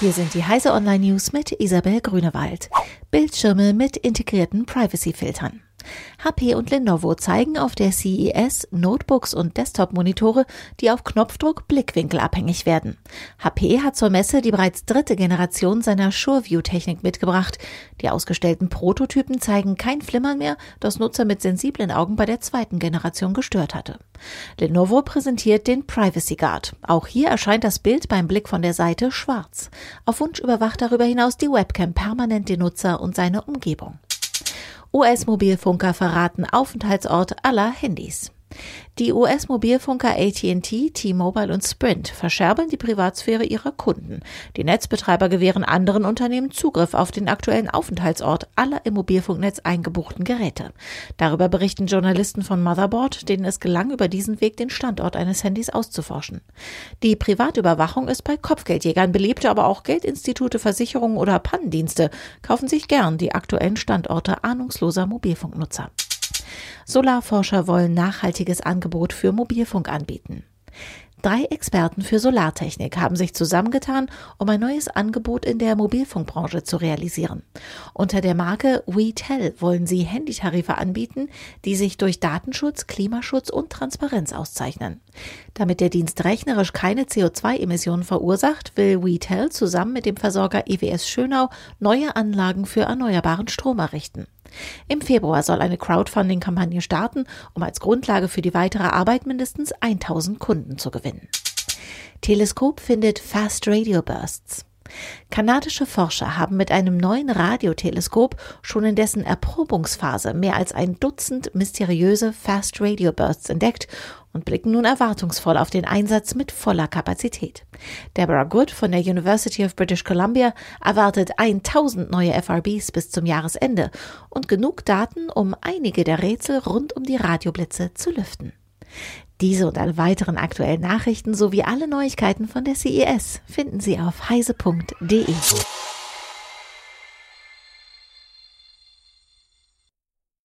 Hier sind die Heise Online News mit Isabel Grünewald. Bildschirme mit integrierten Privacy-Filtern. HP und Lenovo zeigen auf der CES Notebooks und Desktop-Monitore, die auf Knopfdruck blickwinkelabhängig werden. HP hat zur Messe die bereits dritte Generation seiner SureView-Technik mitgebracht. Die ausgestellten Prototypen zeigen kein Flimmern mehr, das Nutzer mit sensiblen Augen bei der zweiten Generation gestört hatte. Lenovo präsentiert den Privacy Guard. Auch hier erscheint das Bild beim Blick von der Seite schwarz. Auf Wunsch überwacht darüber hinaus die Webcam permanent den Nutzer und seine Umgebung. US-Mobilfunker verraten Aufenthaltsort aller Handys. Die US-Mobilfunker AT&T, T-Mobile und Sprint verscherbeln die Privatsphäre ihrer Kunden. Die Netzbetreiber gewähren anderen Unternehmen Zugriff auf den aktuellen Aufenthaltsort aller im Mobilfunknetz eingebuchten Geräte. Darüber berichten Journalisten von Motherboard, denen es gelang, über diesen Weg den Standort eines Handys auszuforschen. Die Privatüberwachung ist bei Kopfgeldjägern beliebt, aber auch Geldinstitute, Versicherungen oder Pannendienste kaufen sich gern die aktuellen Standorte ahnungsloser Mobilfunknutzer. Solarforscher wollen nachhaltiges Angebot für Mobilfunk anbieten. Drei Experten für Solartechnik haben sich zusammengetan, um ein neues Angebot in der Mobilfunkbranche zu realisieren. Unter der Marke WeTel wollen sie Handytarife anbieten, die sich durch Datenschutz, Klimaschutz und Transparenz auszeichnen. Damit der Dienst rechnerisch keine CO2-Emissionen verursacht, will WeTel zusammen mit dem Versorger EWS Schönau neue Anlagen für erneuerbaren Strom errichten. Im Februar soll eine Crowdfunding-Kampagne starten, um als Grundlage für die weitere Arbeit mindestens 1000 Kunden zu gewinnen. Teleskop findet Fast Radio Bursts. Kanadische Forscher haben mit einem neuen Radioteleskop schon in dessen Erprobungsphase mehr als ein Dutzend mysteriöse Fast Radio Bursts entdeckt und blicken nun erwartungsvoll auf den Einsatz mit voller Kapazität. Deborah Good von der University of British Columbia erwartet 1000 neue FRBs bis zum Jahresende und genug Daten, um einige der Rätsel rund um die Radioblitze zu lüften. Diese und alle weiteren aktuellen Nachrichten sowie alle Neuigkeiten von der CES finden Sie auf heise.de.